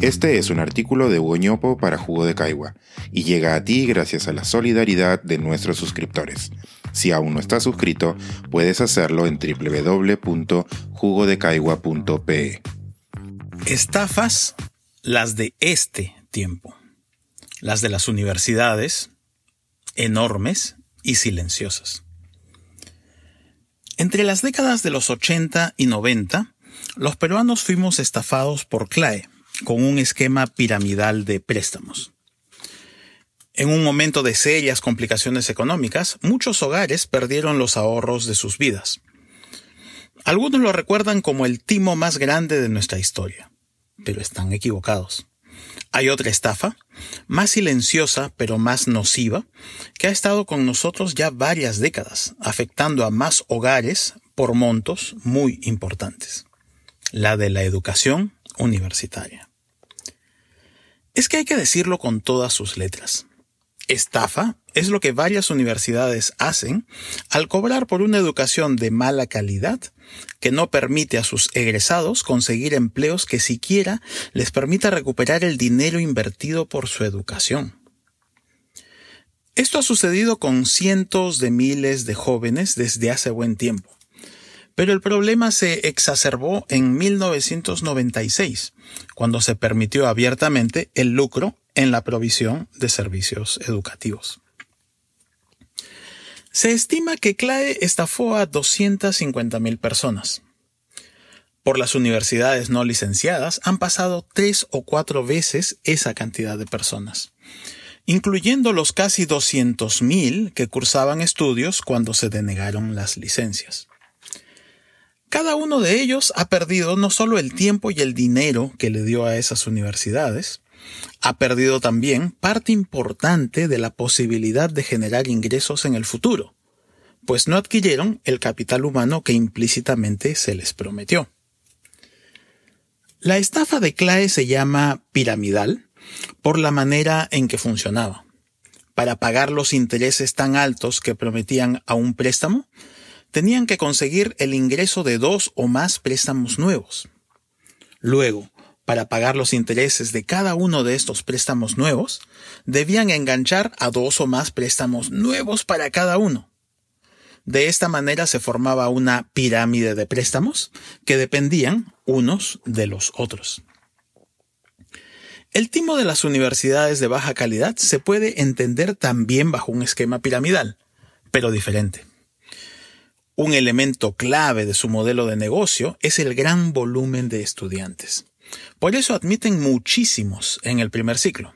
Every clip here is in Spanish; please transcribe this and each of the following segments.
Este es un artículo de Hugo para Jugo de Caigua y llega a ti gracias a la solidaridad de nuestros suscriptores. Si aún no estás suscrito, puedes hacerlo en www.jugodecaigua.pe. Estafas, las de este tiempo, las de las universidades, enormes y silenciosas. Entre las décadas de los 80 y 90, los peruanos fuimos estafados por CLAE, con un esquema piramidal de préstamos. En un momento de serias complicaciones económicas, muchos hogares perdieron los ahorros de sus vidas. Algunos lo recuerdan como el timo más grande de nuestra historia, pero están equivocados. Hay otra estafa, más silenciosa pero más nociva, que ha estado con nosotros ya varias décadas, afectando a más hogares por montos muy importantes. La de la educación universitaria. Es que hay que decirlo con todas sus letras. Estafa es lo que varias universidades hacen al cobrar por una educación de mala calidad que no permite a sus egresados conseguir empleos que siquiera les permita recuperar el dinero invertido por su educación. Esto ha sucedido con cientos de miles de jóvenes desde hace buen tiempo. Pero el problema se exacerbó en 1996, cuando se permitió abiertamente el lucro en la provisión de servicios educativos. Se estima que CLAE estafó a 250.000 personas. Por las universidades no licenciadas han pasado tres o cuatro veces esa cantidad de personas, incluyendo los casi 200.000 que cursaban estudios cuando se denegaron las licencias. Cada uno de ellos ha perdido no solo el tiempo y el dinero que le dio a esas universidades, ha perdido también parte importante de la posibilidad de generar ingresos en el futuro, pues no adquirieron el capital humano que implícitamente se les prometió. La estafa de CLAE se llama piramidal por la manera en que funcionaba. Para pagar los intereses tan altos que prometían a un préstamo, tenían que conseguir el ingreso de dos o más préstamos nuevos. Luego, para pagar los intereses de cada uno de estos préstamos nuevos, debían enganchar a dos o más préstamos nuevos para cada uno. De esta manera se formaba una pirámide de préstamos que dependían unos de los otros. El timo de las universidades de baja calidad se puede entender también bajo un esquema piramidal, pero diferente. Un elemento clave de su modelo de negocio es el gran volumen de estudiantes. Por eso admiten muchísimos en el primer ciclo.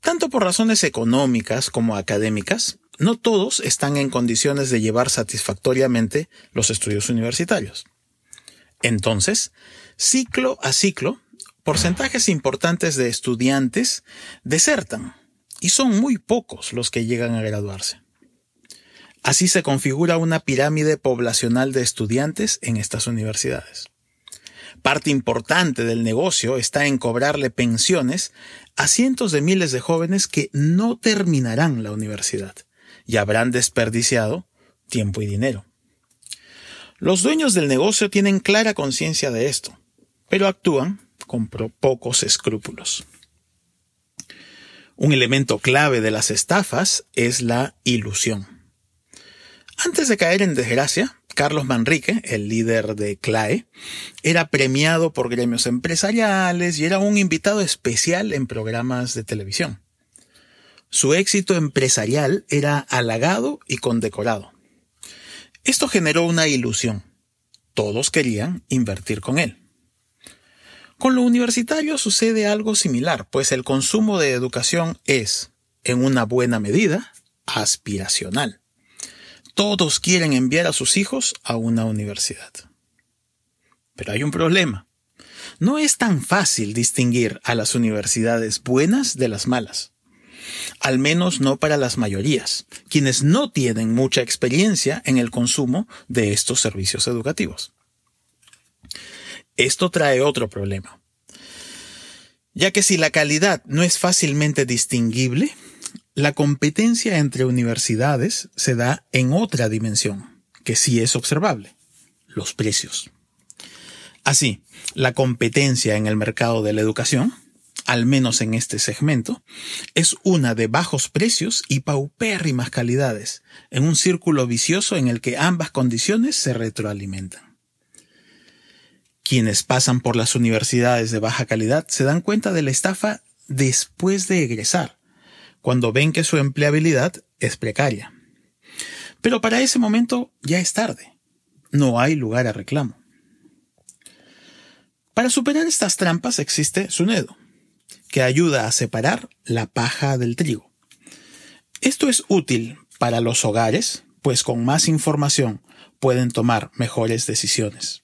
Tanto por razones económicas como académicas, no todos están en condiciones de llevar satisfactoriamente los estudios universitarios. Entonces, ciclo a ciclo, porcentajes importantes de estudiantes desertan, y son muy pocos los que llegan a graduarse. Así se configura una pirámide poblacional de estudiantes en estas universidades. Parte importante del negocio está en cobrarle pensiones a cientos de miles de jóvenes que no terminarán la universidad y habrán desperdiciado tiempo y dinero. Los dueños del negocio tienen clara conciencia de esto, pero actúan con pocos escrúpulos. Un elemento clave de las estafas es la ilusión. Antes de caer en desgracia, Carlos Manrique, el líder de CLAE, era premiado por gremios empresariales y era un invitado especial en programas de televisión. Su éxito empresarial era halagado y condecorado. Esto generó una ilusión. Todos querían invertir con él. Con lo universitario sucede algo similar, pues el consumo de educación es, en una buena medida, aspiracional todos quieren enviar a sus hijos a una universidad. Pero hay un problema. No es tan fácil distinguir a las universidades buenas de las malas. Al menos no para las mayorías, quienes no tienen mucha experiencia en el consumo de estos servicios educativos. Esto trae otro problema. Ya que si la calidad no es fácilmente distinguible, la competencia entre universidades se da en otra dimensión, que sí es observable, los precios. Así, la competencia en el mercado de la educación, al menos en este segmento, es una de bajos precios y paupérrimas calidades, en un círculo vicioso en el que ambas condiciones se retroalimentan. Quienes pasan por las universidades de baja calidad se dan cuenta de la estafa después de egresar, cuando ven que su empleabilidad es precaria. Pero para ese momento ya es tarde. No hay lugar a reclamo. Para superar estas trampas existe Sunedo, que ayuda a separar la paja del trigo. Esto es útil para los hogares, pues con más información pueden tomar mejores decisiones.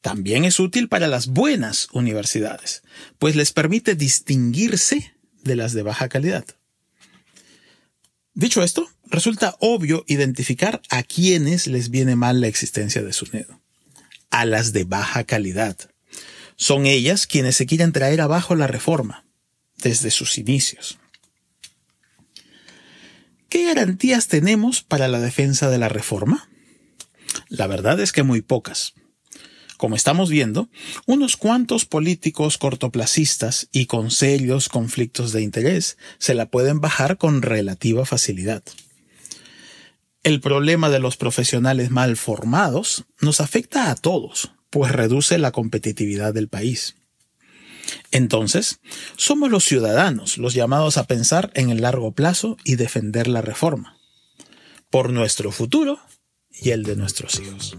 También es útil para las buenas universidades, pues les permite distinguirse de las de baja calidad. Dicho esto, resulta obvio identificar a quienes les viene mal la existencia de Sunedo. A las de baja calidad. Son ellas quienes se quieren traer abajo la reforma, desde sus inicios. ¿Qué garantías tenemos para la defensa de la reforma? La verdad es que muy pocas. Como estamos viendo, unos cuantos políticos cortoplacistas y con serios conflictos de interés se la pueden bajar con relativa facilidad. El problema de los profesionales mal formados nos afecta a todos, pues reduce la competitividad del país. Entonces, somos los ciudadanos los llamados a pensar en el largo plazo y defender la reforma, por nuestro futuro y el de nuestros hijos.